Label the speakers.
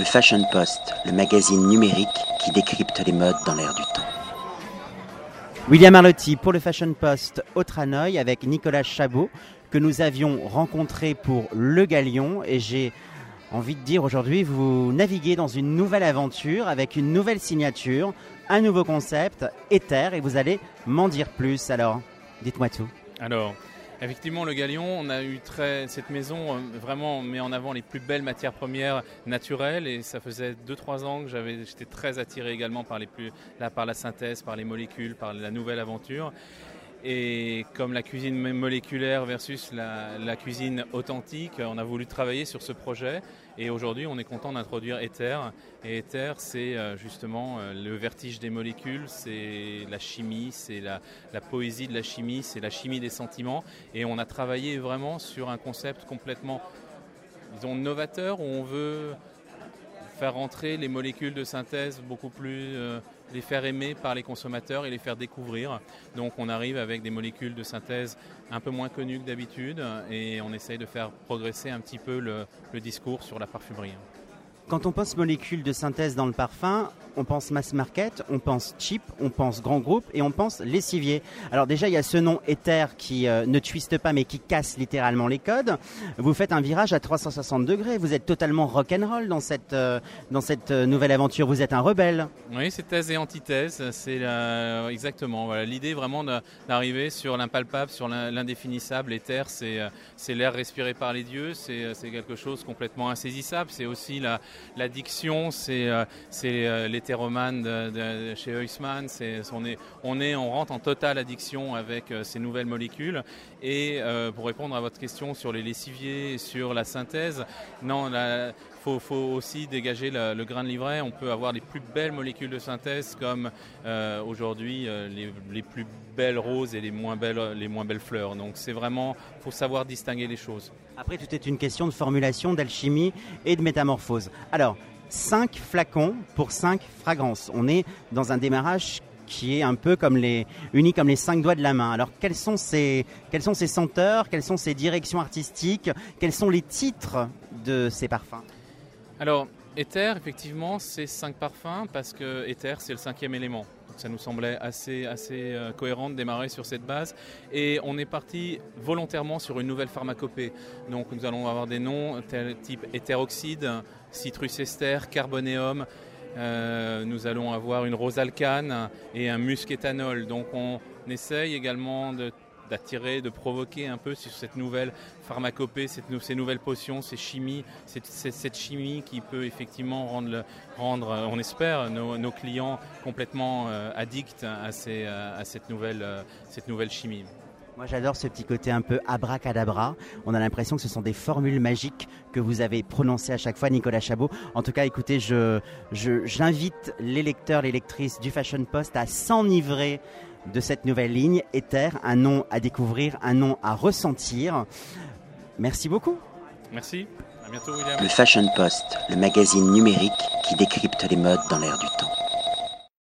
Speaker 1: Le Fashion Post, le magazine numérique qui décrypte les modes dans l'air du temps.
Speaker 2: William Arlotti pour le Fashion Post au Tranoï avec Nicolas Chabot que nous avions rencontré pour Le Galion et j'ai envie de dire aujourd'hui vous naviguez dans une nouvelle aventure avec une nouvelle signature, un nouveau concept, Ether et vous allez m'en dire plus alors dites-moi tout.
Speaker 3: Alors Effectivement, le Galion, on a eu très, cette maison euh, vraiment met en avant les plus belles matières premières naturelles et ça faisait 2-3 ans que j'avais, j'étais très attiré également par, les plus, là, par la synthèse, par les molécules, par la nouvelle aventure. Et comme la cuisine moléculaire versus la, cuisine authentique, on a voulu travailler sur ce projet. Et aujourd'hui, on est content d'introduire Ether. Et Ether, c'est euh, justement euh, le vertige des molécules, c'est la chimie, c'est la, la, poésie de la chimie, c'est la chimie des sentiments. Et on a travaillé vraiment sur un concept complètement, disons, novateur où on veut faire rentrer les molécules de synthèse beaucoup plus, euh, les faire aimer par les consommateurs et les faire découvrir. Donc on arrive avec des molécules de synthèse un peu moins connues que d'habitude et on essaye de faire progresser un petit peu le, le discours sur la parfumerie.
Speaker 2: Quand on pense molécules de synthèse dans le parfum, on pense mass market, on pense cheap, on pense grand groupe et on pense lessivier. Alors déjà, il y a ce nom Ether qui euh, ne twiste pas mais qui casse littéralement les codes. Vous faites un virage à 360 degrés. Vous êtes totalement rock'n'roll dans cette, euh, dans cette euh, nouvelle aventure. Vous êtes un rebelle.
Speaker 3: Oui, c'est thèse et antithèse. C'est exactement l'idée vraiment d'arriver sur l'impalpable, sur l'indéfinissable. Ether, c'est l'air respiré par les dieux. C'est quelque chose complètement insaisissable. C'est aussi la l'addiction, c'est euh, euh, l'hétéromane chez Huysman. On, est, on, est, on rentre en totale addiction avec euh, ces nouvelles molécules. Et pour répondre à votre question sur les lessiviers, sur la synthèse, non, il faut, faut, aussi dégager le, grain de livret. On peut avoir les plus belles molécules de synthèse comme aujourd'hui les, les, plus belles roses et les moins belles, les moins belles fleurs. Donc c'est vraiment, faut savoir distinguer les choses.
Speaker 2: Après, tout est une question de formulation, d'alchimie et de métamorphose. Alors, 5 flacons pour 5 fragrances. On est dans un démarrage qui est un peu comme les uni comme les cinq doigts de la main. Alors quels sont ces quels sont ces senteurs, quelles sont ces directions artistiques, quels sont les titres de ces parfums?
Speaker 3: Alors Ether, effectivement, c'est cinq parfums parce que Ether, c'est le cinquième élément. ça nous semblait assez, assez euh, cohérent de démarrer sur cette base. Et on est parti volontairement sur une nouvelle pharmacopée. Donc nous allons avoir des noms type éthéroxyde, citrus ester, carbonéum. Euh, nous allons avoir une rose alcane et un muskéthanol. Donc on essaye également de d'attirer, de provoquer un peu sur cette nouvelle pharmacopée, ces nouvelles potions, ces chimies, cette, cette, chimie qui peut effectivement rendre, rendre on espère, nos, clients complètement euh, addicts à, ces, à cette, nouvelle, euh, cette nouvelle chimie.
Speaker 2: Moi j'adore ce petit côté un peu abracadabra. On a l'impression que ce sont des formules magiques que vous avez prononcées à chaque fois, Nicolas Chabot. En tout cas, écoutez, je, j'invite les lecteurs, les lectrices du Fashion Post à s'enivrer de cette nouvelle ligne, Ether, un nom à découvrir, un nom à ressentir. Merci beaucoup.
Speaker 3: Merci. À bientôt, William.
Speaker 1: Le Fashion Post, le magazine numérique qui décrypte les modes dans l'air du temps.